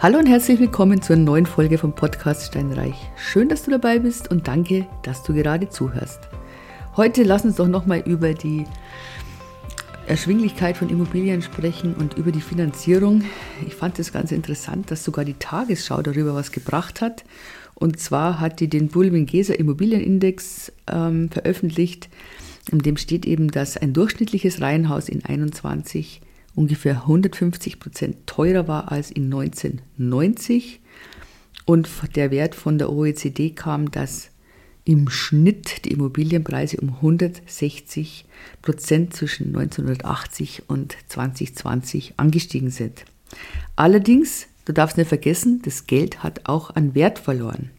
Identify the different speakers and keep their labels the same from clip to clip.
Speaker 1: Hallo und herzlich willkommen zur neuen Folge vom Podcast Steinreich. Schön, dass du dabei bist und danke, dass du gerade zuhörst. Heute lass uns doch nochmal über die Erschwinglichkeit von Immobilien sprechen und über die Finanzierung. Ich fand es ganz interessant, dass sogar die Tagesschau darüber was gebracht hat. Und zwar hat die den Bulwin-Geser Immobilienindex ähm, veröffentlicht, in dem steht eben, dass ein durchschnittliches Reihenhaus in 21 ungefähr 150 Prozent teurer war als in 1990. Und der Wert von der OECD kam, dass im Schnitt die Immobilienpreise um 160 Prozent zwischen 1980 und 2020 angestiegen sind. Allerdings, du darfst nicht vergessen, das Geld hat auch an Wert verloren.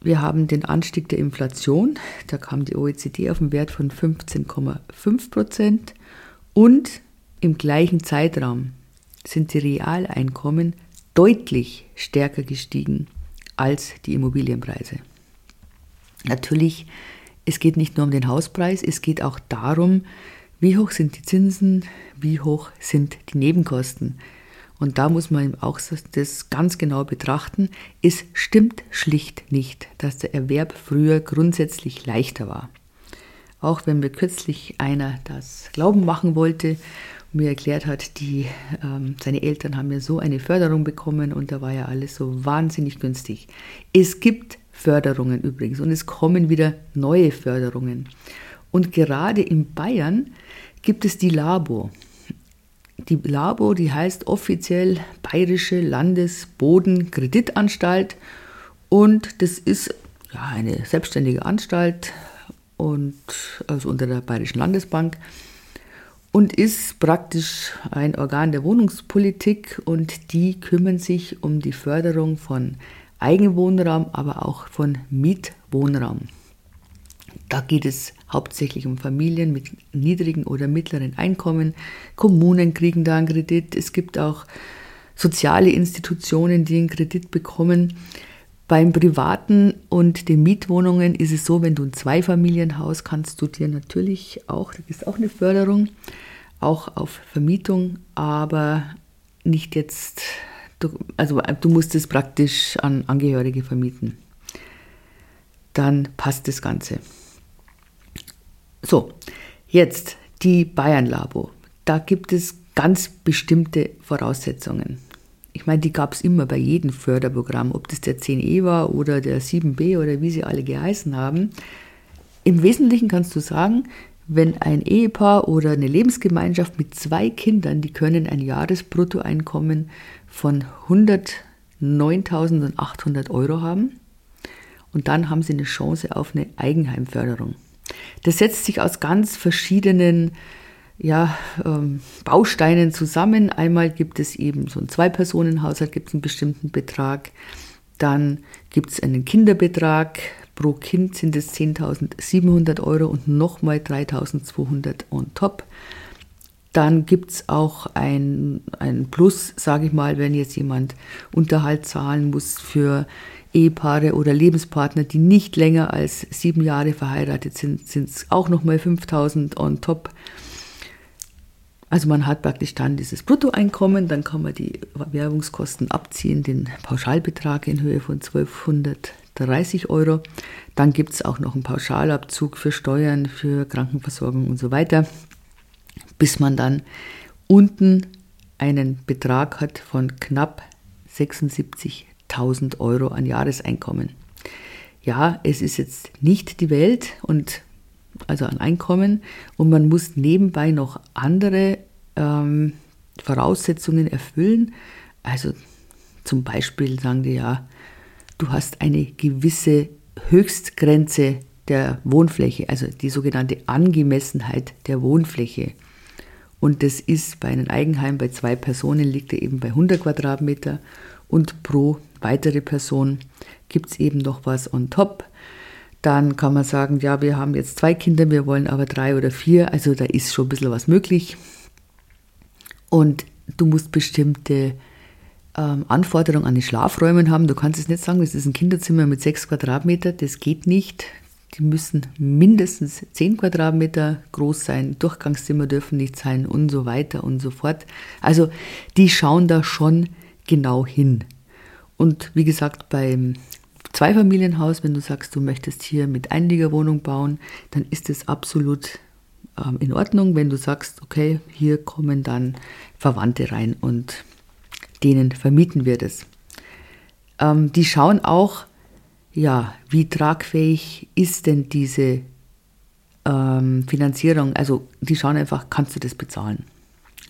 Speaker 1: Wir haben den Anstieg der Inflation, da kam die OECD auf einen Wert von 15,5 Prozent und im gleichen Zeitraum sind die Realeinkommen deutlich stärker gestiegen als die Immobilienpreise. Natürlich, es geht nicht nur um den Hauspreis, es geht auch darum, wie hoch sind die Zinsen, wie hoch sind die Nebenkosten. Und da muss man auch das ganz genau betrachten. Es stimmt schlicht nicht, dass der Erwerb früher grundsätzlich leichter war. Auch wenn mir kürzlich einer das Glauben machen wollte mir erklärt hat, die, ähm, seine Eltern haben ja so eine Förderung bekommen und da war ja alles so wahnsinnig günstig. Es gibt Förderungen übrigens und es kommen wieder neue Förderungen. Und gerade in Bayern gibt es die Labo. Die Labo, die heißt offiziell Bayerische Landesbodenkreditanstalt und das ist ja, eine selbstständige Anstalt und also unter der Bayerischen Landesbank und ist praktisch ein Organ der Wohnungspolitik und die kümmern sich um die Förderung von Eigenwohnraum, aber auch von Mietwohnraum. Da geht es hauptsächlich um Familien mit niedrigen oder mittleren Einkommen. Kommunen kriegen da einen Kredit. Es gibt auch soziale Institutionen, die einen Kredit bekommen. Beim privaten und den Mietwohnungen ist es so, wenn du ein Zweifamilienhaus kannst du dir natürlich auch, da ist auch eine Förderung, auch auf Vermietung, aber nicht jetzt, also du musst es praktisch an Angehörige vermieten. Dann passt das Ganze. So, jetzt die Bayern Labo. Da gibt es ganz bestimmte Voraussetzungen. Ich meine, die gab es immer bei jedem Förderprogramm, ob das der 10e war oder der 7b oder wie sie alle geheißen haben. Im Wesentlichen kannst du sagen, wenn ein Ehepaar oder eine Lebensgemeinschaft mit zwei Kindern, die können ein Jahresbruttoeinkommen von 109.800 Euro haben und dann haben sie eine Chance auf eine Eigenheimförderung. Das setzt sich aus ganz verschiedenen ja, ähm, Bausteinen zusammen. Einmal gibt es eben so ein Zwei-Personen-Haushalt, gibt es einen bestimmten Betrag. Dann gibt es einen Kinderbetrag, Pro Kind sind es 10.700 Euro und nochmal 3.200 on top. Dann gibt es auch ein, ein Plus, sage ich mal, wenn jetzt jemand Unterhalt zahlen muss für Ehepaare oder Lebenspartner, die nicht länger als sieben Jahre verheiratet sind, sind es auch nochmal 5000 on top. Also man hat praktisch dann dieses Bruttoeinkommen, dann kann man die Werbungskosten abziehen, den Pauschalbetrag in Höhe von 1200 30 Euro. Dann gibt es auch noch einen Pauschalabzug für Steuern, für Krankenversorgung und so weiter, bis man dann unten einen Betrag hat von knapp 76.000 Euro an Jahreseinkommen. Ja, es ist jetzt nicht die Welt und also an Einkommen und man muss nebenbei noch andere ähm, Voraussetzungen erfüllen. Also zum Beispiel sagen die ja, du hast eine gewisse Höchstgrenze der Wohnfläche, also die sogenannte Angemessenheit der Wohnfläche. Und das ist bei einem Eigenheim bei zwei Personen liegt er eben bei 100 Quadratmeter und pro weitere Person gibt es eben noch was on top. Dann kann man sagen, ja, wir haben jetzt zwei Kinder, wir wollen aber drei oder vier, also da ist schon ein bisschen was möglich. Und du musst bestimmte ähm, Anforderungen an die Schlafräume haben. Du kannst es nicht sagen, das ist ein Kinderzimmer mit sechs Quadratmeter, das geht nicht. Die müssen mindestens zehn Quadratmeter groß sein, Durchgangszimmer dürfen nicht sein und so weiter und so fort. Also die schauen da schon genau hin. Und wie gesagt, beim Zweifamilienhaus, wenn du sagst, du möchtest hier mit Einliegerwohnung bauen, dann ist es absolut ähm, in Ordnung, wenn du sagst, okay, hier kommen dann Verwandte rein und denen vermieten wir das. Ähm, die schauen auch, ja, wie tragfähig ist denn diese ähm, Finanzierung? Also die schauen einfach, kannst du das bezahlen?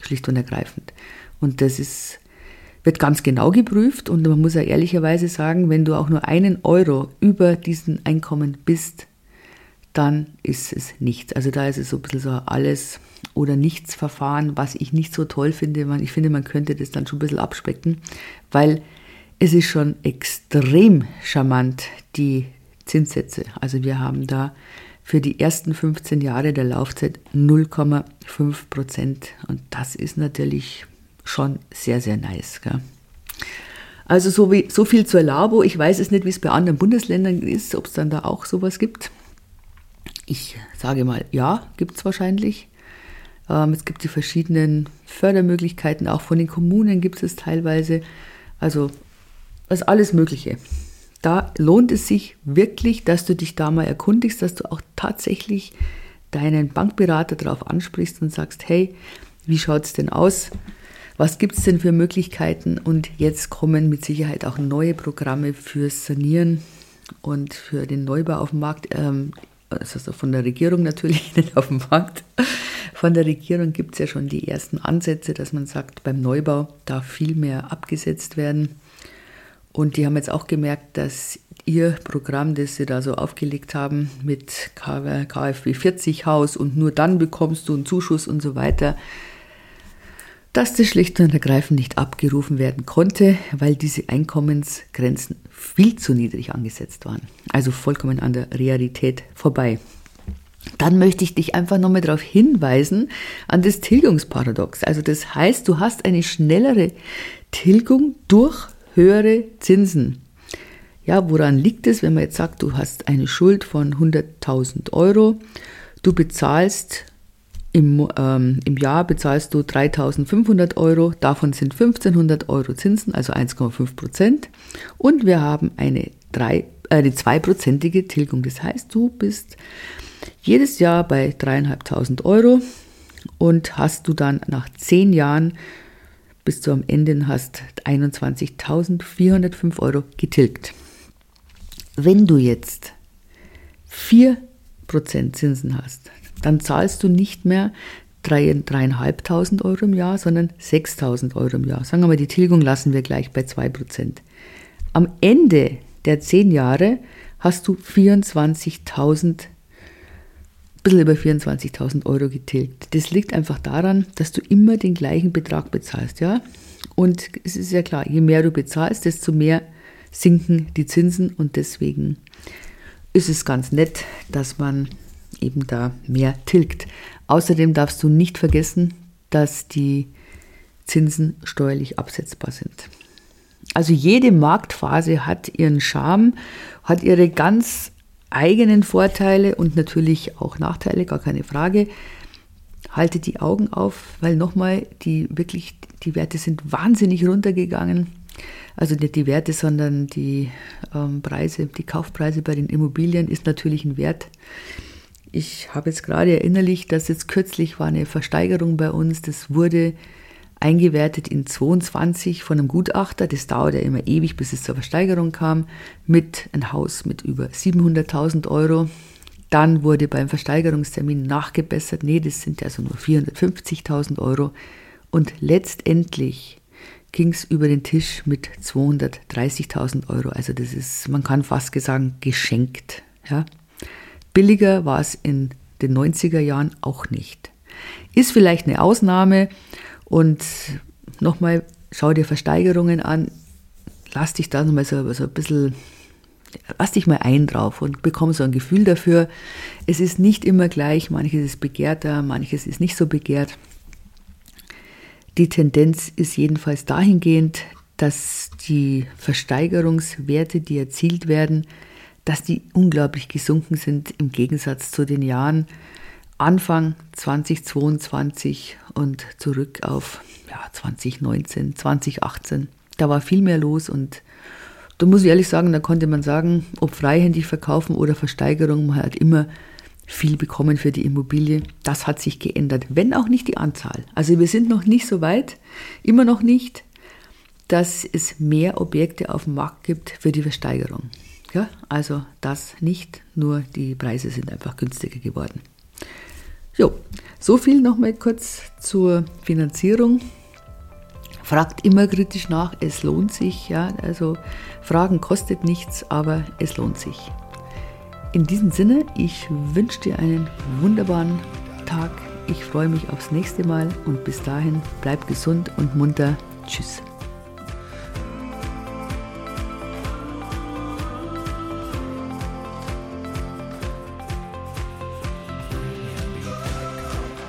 Speaker 1: Schlicht und ergreifend. Und das ist, wird ganz genau geprüft und man muss ja ehrlicherweise sagen, wenn du auch nur einen Euro über diesen Einkommen bist, dann ist es nichts. Also da ist es so ein bisschen so alles oder nichts Verfahren, was ich nicht so toll finde. Ich finde, man könnte das dann schon ein bisschen abspecken, weil es ist schon extrem charmant, die Zinssätze. Also wir haben da für die ersten 15 Jahre der Laufzeit 0,5 Prozent. Und das ist natürlich schon sehr, sehr nice. Gell? Also so, wie, so viel zur Labo. Ich weiß es nicht, wie es bei anderen Bundesländern ist, ob es dann da auch sowas gibt. Ich sage mal, ja, gibt es wahrscheinlich. Ähm, es gibt die verschiedenen Fördermöglichkeiten, auch von den Kommunen gibt es teilweise. Also das alles Mögliche. Da lohnt es sich wirklich, dass du dich da mal erkundigst, dass du auch tatsächlich deinen Bankberater darauf ansprichst und sagst, hey, wie schaut es denn aus? Was gibt es denn für Möglichkeiten? Und jetzt kommen mit Sicherheit auch neue Programme fürs Sanieren und für den Neubau auf dem Markt. Ähm, also von der Regierung natürlich nicht auf dem Markt. Von der Regierung gibt es ja schon die ersten Ansätze, dass man sagt, beim Neubau darf viel mehr abgesetzt werden. Und die haben jetzt auch gemerkt, dass ihr Programm, das sie da so aufgelegt haben mit KfW 40 Haus und nur dann bekommst du einen Zuschuss und so weiter, dass das schlicht und ergreifend nicht abgerufen werden konnte, weil diese Einkommensgrenzen viel zu niedrig angesetzt waren. Also vollkommen an der Realität vorbei. Dann möchte ich dich einfach nochmal darauf hinweisen, an das Tilgungsparadox. Also das heißt, du hast eine schnellere Tilgung durch höhere Zinsen. Ja, woran liegt es, wenn man jetzt sagt, du hast eine Schuld von 100.000 Euro, du bezahlst im, ähm, Im Jahr bezahlst du 3.500 Euro, davon sind 1.500 Euro Zinsen, also 1,5 Prozent. Und wir haben eine, drei, äh, zweiprozentige Tilgung. Das heißt, du bist jedes Jahr bei 3.500 Euro und hast du dann nach 10 Jahren bis du am Ende hast 21.405 Euro getilgt. Wenn du jetzt 4% Zinsen hast, dann zahlst du nicht mehr 3.500 Euro im Jahr, sondern 6.000 Euro im Jahr. Sagen wir mal, die Tilgung lassen wir gleich bei 2%. Am Ende der 10 Jahre hast du 24.000, bisschen über 24.000 Euro getilgt. Das liegt einfach daran, dass du immer den gleichen Betrag bezahlst, ja? Und es ist ja klar, je mehr du bezahlst, desto mehr sinken die Zinsen und deswegen ist es ganz nett, dass man eben da mehr tilgt. Außerdem darfst du nicht vergessen, dass die Zinsen steuerlich absetzbar sind. Also jede Marktphase hat ihren Charme, hat ihre ganz eigenen Vorteile und natürlich auch Nachteile, gar keine Frage. Halte die Augen auf, weil nochmal, die wirklich, die Werte sind wahnsinnig runtergegangen. Also nicht die Werte, sondern die ähm, Preise, die Kaufpreise bei den Immobilien ist natürlich ein Wert, ich habe jetzt gerade erinnerlich, dass jetzt kürzlich war eine Versteigerung bei uns. Das wurde eingewertet in 22 von einem Gutachter. Das dauert ja immer ewig, bis es zur Versteigerung kam, mit einem Haus mit über 700.000 Euro. Dann wurde beim Versteigerungstermin nachgebessert. Nee, das sind ja so nur 450.000 Euro. Und letztendlich ging es über den Tisch mit 230.000 Euro. Also das ist, man kann fast sagen, geschenkt. Ja. Billiger war es in den 90er Jahren auch nicht. Ist vielleicht eine Ausnahme und nochmal, schau dir Versteigerungen an, lass dich da nochmal so, so ein bisschen, lass dich mal ein drauf und bekomm so ein Gefühl dafür. Es ist nicht immer gleich, manches ist begehrter, manches ist nicht so begehrt. Die Tendenz ist jedenfalls dahingehend, dass die Versteigerungswerte, die erzielt werden, dass die unglaublich gesunken sind im Gegensatz zu den Jahren Anfang 2022 und zurück auf ja, 2019, 2018. Da war viel mehr los und da muss ich ehrlich sagen, da konnte man sagen, ob freihändig verkaufen oder Versteigerung, man hat immer viel bekommen für die Immobilie. Das hat sich geändert, wenn auch nicht die Anzahl. Also wir sind noch nicht so weit, immer noch nicht, dass es mehr Objekte auf dem Markt gibt für die Versteigerung. Ja, also das nicht, nur die Preise sind einfach günstiger geworden. Jo, so viel nochmal kurz zur Finanzierung. Fragt immer kritisch nach, es lohnt sich. Ja, also Fragen kostet nichts, aber es lohnt sich. In diesem Sinne, ich wünsche dir einen wunderbaren Tag. Ich freue mich aufs nächste Mal und bis dahin bleib gesund und munter. Tschüss.